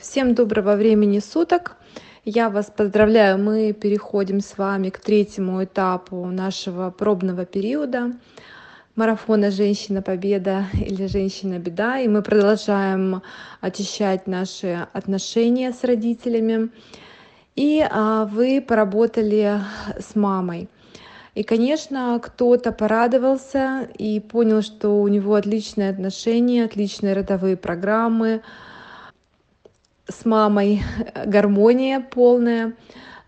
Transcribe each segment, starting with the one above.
Всем доброго времени суток! Я вас поздравляю, мы переходим с вами к третьему этапу нашего пробного периода марафона «Женщина Победа» или «Женщина Беда». И мы продолжаем очищать наши отношения с родителями. И а, вы поработали с мамой. И, конечно, кто-то порадовался и понял, что у него отличные отношения, отличные родовые программы, с мамой гармония полная.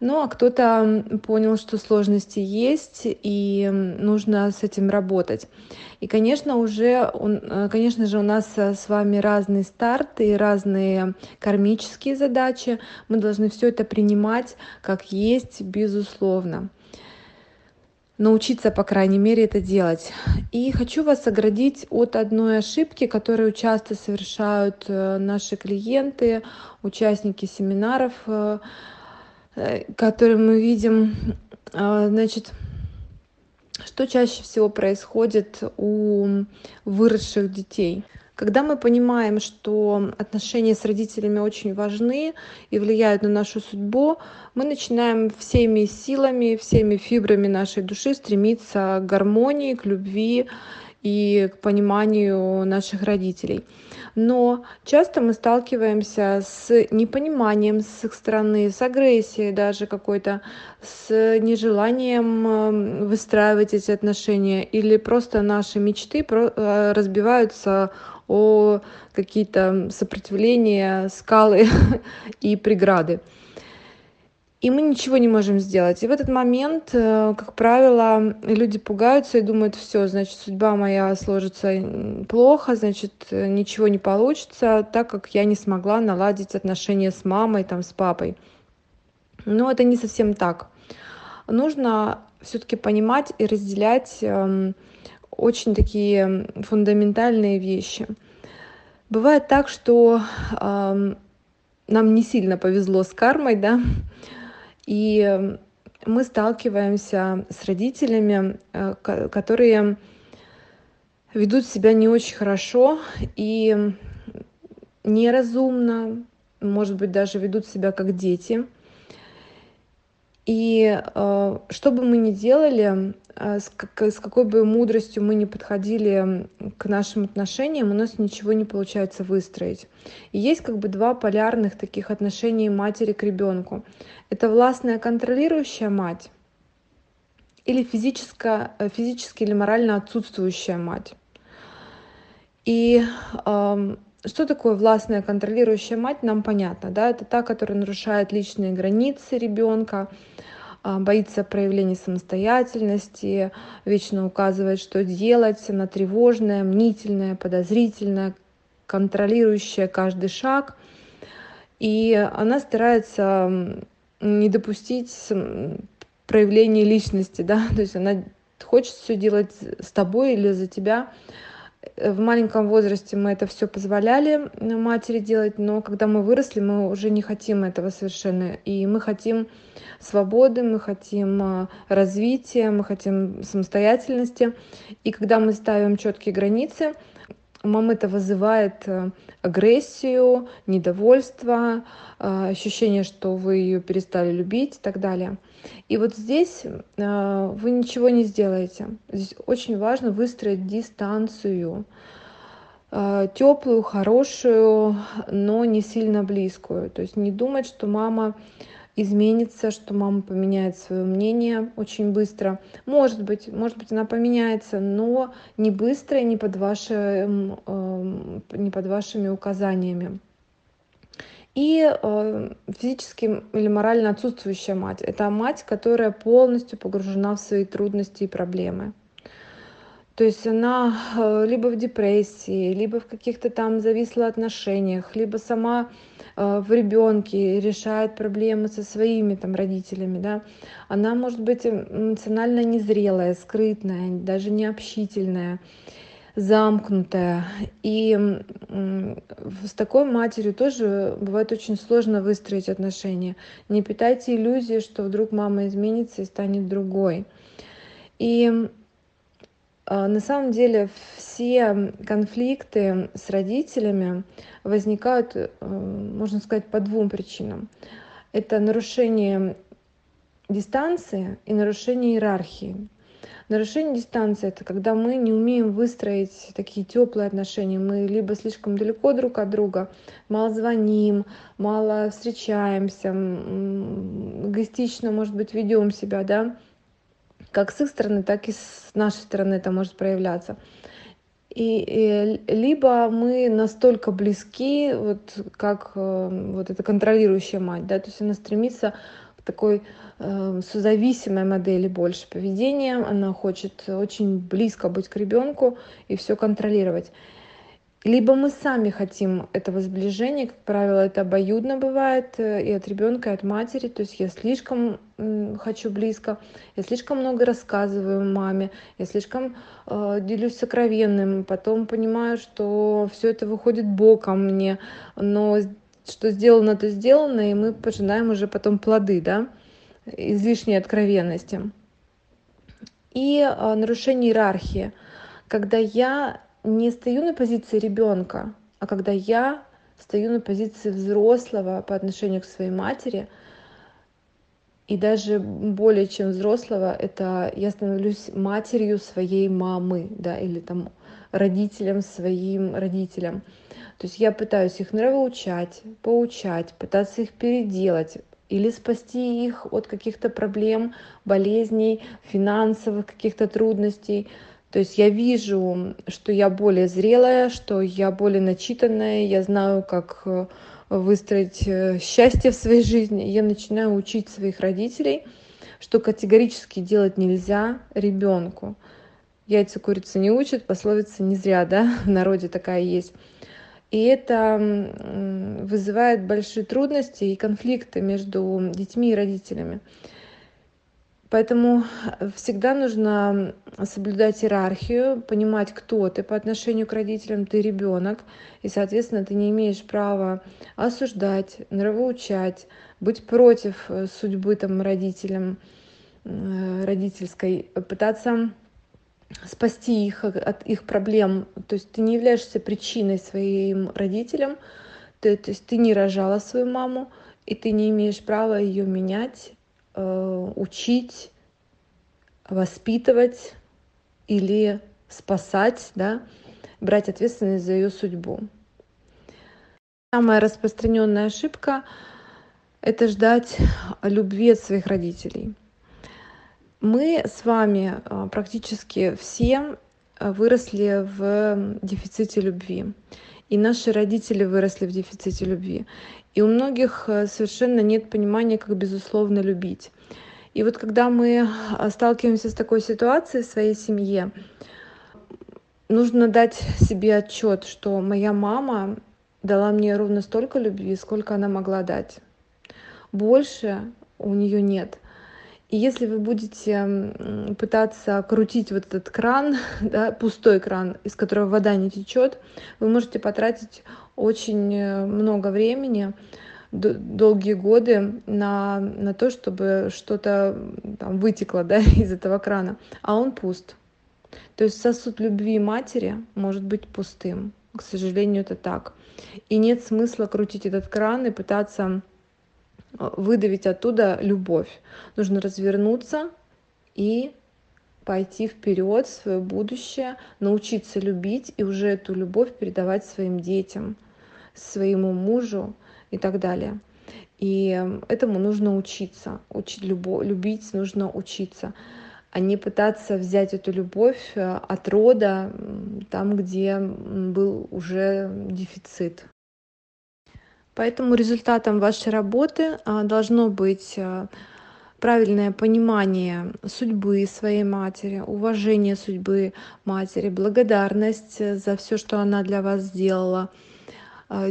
Ну, а кто-то понял, что сложности есть, и нужно с этим работать. И, конечно, уже, конечно же, у нас с вами разные старты и разные кармические задачи. Мы должны все это принимать как есть, безусловно научиться, по крайней мере, это делать. И хочу вас оградить от одной ошибки, которую часто совершают э, наши клиенты, участники семинаров, э, э, которые мы видим. Значит, что чаще всего происходит у выросших детей? Когда мы понимаем, что отношения с родителями очень важны и влияют на нашу судьбу, мы начинаем всеми силами, всеми фибрами нашей души стремиться к гармонии, к любви и к пониманию наших родителей. Но часто мы сталкиваемся с непониманием с их стороны, с агрессией даже какой-то, с нежеланием эм, выстраивать эти отношения, или просто наши мечты э, разбиваются о какие-то сопротивления, скалы и преграды. И мы ничего не можем сделать. И в этот момент, э, как правило, люди пугаются и думают, все, значит, судьба моя сложится плохо, значит, ничего не получится, так как я не смогла наладить отношения с мамой, там, с папой. Но это не совсем так. Нужно все-таки понимать и разделять эм, очень такие фундаментальные вещи. Бывает так, что э, нам не сильно повезло с кармой, да, и мы сталкиваемся с родителями, э, которые ведут себя не очень хорошо и неразумно, может быть, даже ведут себя как дети. И э, что бы мы ни делали, э, с, как, с какой бы мудростью мы ни подходили к нашим отношениям, у нас ничего не получается выстроить. И есть как бы два полярных таких отношения матери к ребенку. Это властная контролирующая мать или физическая, э, физически или морально отсутствующая мать. И э, что такое властная контролирующая мать, нам понятно, да, это та, которая нарушает личные границы ребенка, а, боится проявления самостоятельности, вечно указывает, что делать, она тревожная, мнительная, подозрительная, контролирующая каждый шаг. И она старается не допустить проявления личности, да, то есть она хочет все делать с тобой или за тебя, в маленьком возрасте мы это все позволяли матери делать, но когда мы выросли, мы уже не хотим этого совершенно. И мы хотим свободы, мы хотим а, развития, мы хотим самостоятельности. И когда мы ставим четкие границы, у мамы это вызывает э, агрессию, недовольство, э, ощущение, что вы ее перестали любить и так далее. И вот здесь э, вы ничего не сделаете. Здесь очень важно выстроить дистанцию теплую, хорошую, но не сильно близкую. То есть не думать, что мама изменится, что мама поменяет свое мнение очень быстро. Может быть, может быть, она поменяется, но не быстро и не под, ваши, э, не под вашими указаниями. И э, физически или морально отсутствующая мать. Это мать, которая полностью погружена в свои трудности и проблемы. То есть она э, либо в депрессии, либо в каких-то там завислых отношениях, либо сама Э, в ребенке, решает проблемы со своими там родителями, да, она может быть эмоционально незрелая, скрытная, даже необщительная замкнутая. И с такой матерью тоже бывает очень сложно выстроить отношения. Не питайте иллюзии, что вдруг мама изменится и станет другой. И на самом деле все конфликты с родителями возникают, э, можно сказать, по двум причинам. Это нарушение дистанции и нарушение иерархии. Нарушение дистанции это когда мы не умеем выстроить такие теплые отношения. Мы либо слишком далеко друг от друга, мало звоним, мало встречаемся, эгоистично, может быть, ведем себя, да, как с их стороны, так и с нашей стороны это может проявляться. И, и либо мы настолько близки, вот как э, вот эта контролирующая мать, да, то есть она стремится к такой э, созависимой модели больше поведения, она хочет очень близко быть к ребенку и все контролировать либо мы сами хотим этого сближения, как правило, это обоюдно бывает э, и от ребенка, и от матери. То есть я слишком хочу близко, я слишком много рассказываю маме, я слишком э, делюсь сокровенным, потом понимаю, что все это выходит боком мне, но что сделано, то сделано, и мы пожинаем уже потом плоды, да, излишней откровенности. И э, нарушение иерархии, когда я не стою на позиции ребенка, а когда я стою на позиции взрослого по отношению к своей матери, и даже более чем взрослого, это я становлюсь матерью своей мамы, да, или там родителям своим родителям. То есть я пытаюсь их нравоучать, поучать, пытаться их переделать, или спасти их от каких-то проблем, болезней, финансовых каких-то трудностей. То есть я вижу, что я более зрелая, что я более начитанная, я знаю, как э, выстроить э, счастье в своей жизни. Я начинаю учить своих родителей, что категорически делать нельзя ребенку. Яйца курица не учат, пословица не зря, да, в народе такая есть. И это вызывает большие трудности и конфликты между детьми и родителями. Поэтому э, всегда нужно соблюдать иерархию, понимать, кто ты по отношению к родителям, ты ребенок, и, соответственно, ты не имеешь права осуждать, нравоучать, быть против э, судьбы там, родителям, э, родительской, пытаться спасти их от их проблем. То есть ты не являешься причиной своим родителям, ты, то есть ты не рожала свою маму, и ты не имеешь права ее менять учить, воспитывать или спасать, да, брать ответственность за ее судьбу. Самая распространенная ошибка – это ждать любви от своих родителей. Мы с вами э, практически все выросли в дефиците любви. И наши родители выросли в дефиците любви. И у многих э, совершенно нет понимания, как безусловно любить. И вот когда мы э, сталкиваемся с такой ситуацией в своей семье, нужно дать себе отчет, что моя мама дала мне ровно столько любви, сколько она могла дать. Больше у нее нет. И если вы будете пытаться крутить вот этот кран, да, пустой кран, из которого вода не течет, вы можете потратить очень э, много времени, долгие годы на, на то, чтобы что-то там вытекло да, из этого крана, а он пуст. То есть сосуд любви матери может быть пустым. К сожалению, это так. И нет смысла крутить этот кран и пытаться выдавить оттуда любовь. Нужно развернуться и пойти вперед в свое будущее, научиться любить и уже эту любовь передавать своим детям, своему мужу и так далее. И этому нужно учиться. Учить любовь, любить нужно учиться, а не пытаться взять эту любовь э, от рода там, где был уже дефицит. Поэтому результатом вашей работы а, должно быть э, правильное понимание судьбы своей матери, уважение судьбы матери, благодарность за все, что она для вас сделала, э,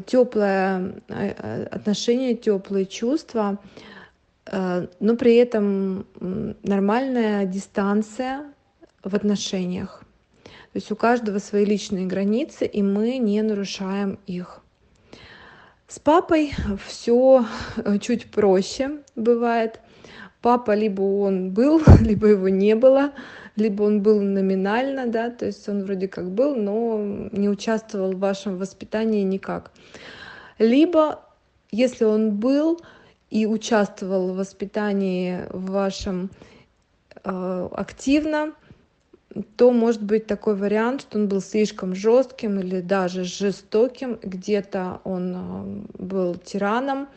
теплое э, отношение, теплые чувства, но при этом нормальная дистанция в отношениях. То есть у каждого свои личные границы, и мы не нарушаем их. С папой все э, чуть проще бывает. Папа либо он был, либо его не было. Либо он был номинально, да, то есть он вроде как был, но не участвовал в вашем воспитании никак. Либо, если он был и участвовал в воспитании в вашем э, активно, то может быть такой вариант, что он был слишком жестким или даже жестоким, где-то он э, был тираном,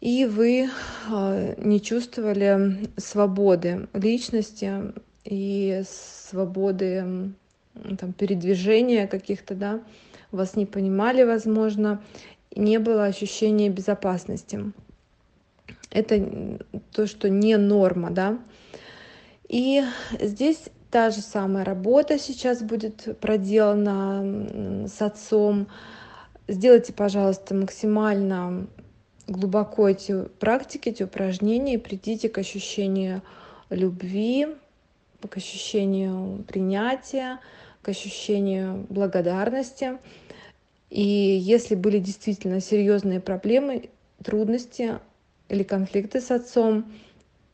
и вы э, не чувствовали свободы личности и свободы там, передвижения каких-то, да, вас не понимали, возможно, не было ощущения безопасности. Это то, что не норма, да. И здесь та же самая работа сейчас будет проделана с отцом. Сделайте, пожалуйста, максимально глубоко эти практики, эти упражнения, и придите к ощущению любви, к ощущению принятия, к ощущению благодарности. И если были действительно серьезные проблемы, трудности или конфликты с отцом,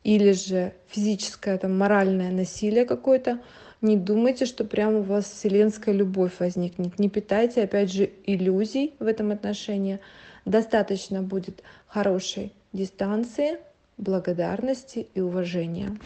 или же физическое, там, моральное насилие какое-то, не думайте, что прямо у вас вселенская любовь возникнет. Не питайте, опять же, иллюзий в этом отношении. Достаточно будет хорошей дистанции, благодарности и уважения.